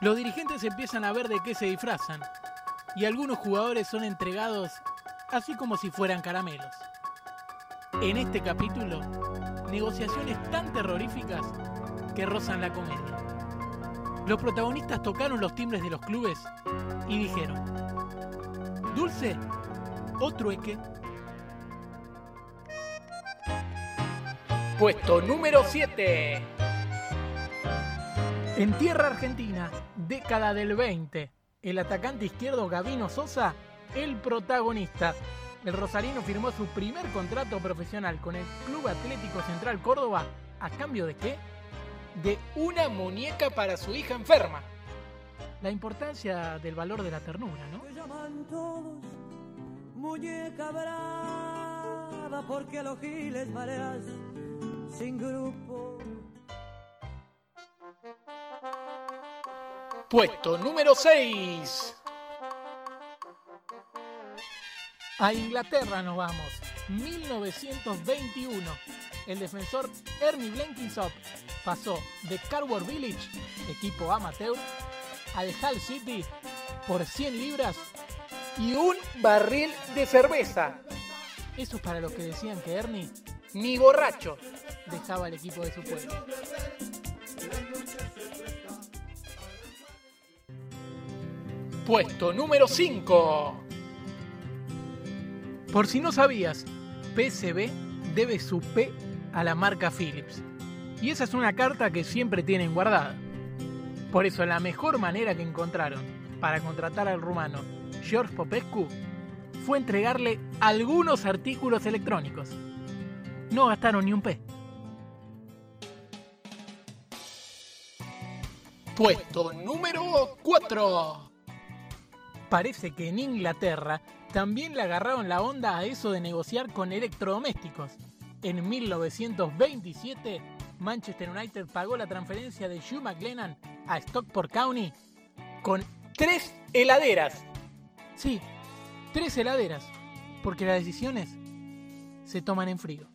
Los dirigentes empiezan a ver de qué se disfrazan y algunos jugadores son entregados así como si fueran caramelos. En este capítulo, negociaciones tan terroríficas que rozan la comedia. Los protagonistas tocaron los timbres de los clubes y dijeron, Dulce o trueque. Puesto número 7. En tierra argentina, década del 20, el atacante izquierdo Gavino Sosa, el protagonista. El rosarino firmó su primer contrato profesional con el Club Atlético Central Córdoba. ¿A cambio de qué? De una muñeca para su hija enferma. La importancia del valor de la ternura, ¿no? Te llaman todos muñeca brava porque los giles mareas sin grupo. Puesto número 6. A Inglaterra nos vamos. 1921. El defensor Ernie Blenkinsop pasó de Carver Village, equipo amateur, al Hull City por 100 libras y un barril de cerveza. Eso es para los que decían que Ernie, ni borracho, dejaba el equipo de su pueblo. Puesto número 5. Por si no sabías, PSB debe su P a la marca Philips. Y esa es una carta que siempre tienen guardada. Por eso la mejor manera que encontraron para contratar al rumano George Popescu fue entregarle algunos artículos electrónicos. No gastaron ni un P. Puesto número 4. Parece que en Inglaterra también le agarraron la onda a eso de negociar con electrodomésticos. En 1927, Manchester United pagó la transferencia de Hugh McLennan a Stockport County con tres heladeras. Sí, tres heladeras, porque las decisiones se toman en frío.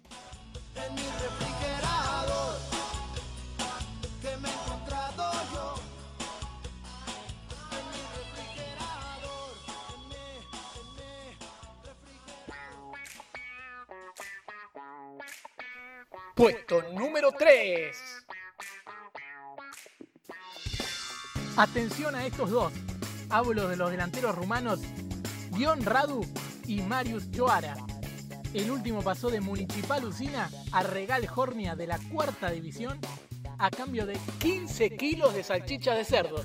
Puesto número 3. Atención a estos dos. Hablo de los delanteros rumanos Guion Radu y Marius Joara. El último pasó de Municipal Usina a Regal Hornia de la cuarta división a cambio de 15 kilos de salchicha de cerdo.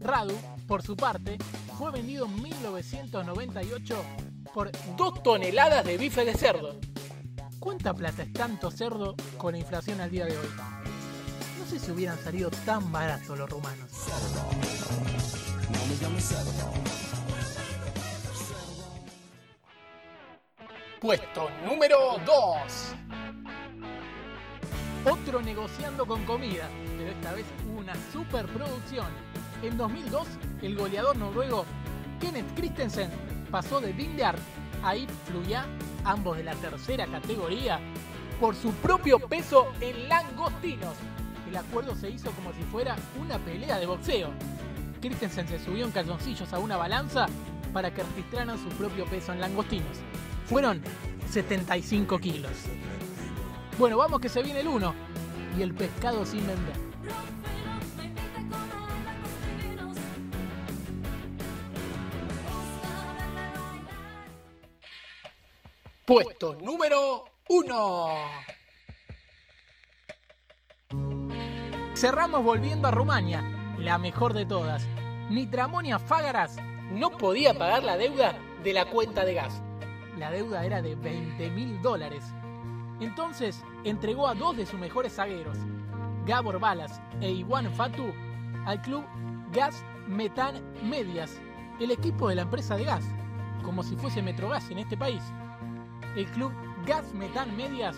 Radu, por su parte, fue vendido en 1998 por 2 toneladas de bife de cerdo. ¿Cuánta plata es tanto cerdo con la inflación al día de hoy? No sé si hubieran salido tan baratos los rumanos. Puesto número 2. Otro negociando con comida, pero esta vez una superproducción. En 2002, el goleador noruego Kenneth Christensen pasó de Vindar a Ip Fluya, ambos de la tercera categoría, por su propio peso en langostinos. El acuerdo se hizo como si fuera una pelea de boxeo. Christensen se subió en calzoncillos a una balanza para que registraran su propio peso en langostinos. Fueron 75 kilos. Bueno, vamos que se viene el 1 y el pescado sin vender. Puesto número 1. Cerramos volviendo a Rumania, la mejor de todas. Nitramonia Fágaras no podía pagar la deuda de la cuenta de gas. La deuda era de 20 mil dólares. Entonces entregó a dos de sus mejores zagueros, Gabor Balas e Iwan Fatu, al club Gas Metan Medias, el equipo de la empresa de gas, como si fuese Metrogas en este país. El club Gas Metan Medias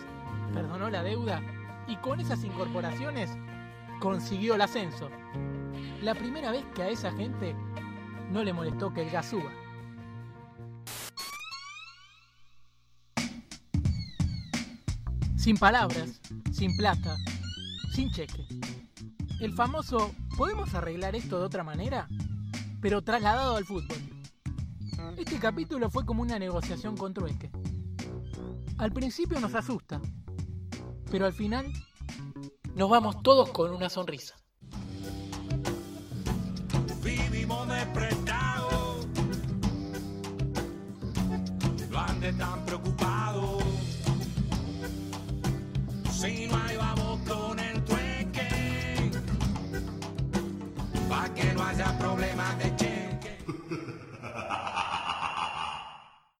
perdonó la deuda y con esas incorporaciones consiguió el ascenso. La primera vez que a esa gente no le molestó que el gas suba. Sin palabras, sin plata, sin cheque. El famoso ¿podemos arreglar esto de otra manera? Pero trasladado al fútbol. Este capítulo fue como una negociación con trueque. Al principio nos asusta, pero al final nos vamos todos con una sonrisa. Vivimos de prestado. No andes tan preocupado. Si no hay vamos con el trueque. Pa' que no haya problemas de cheque.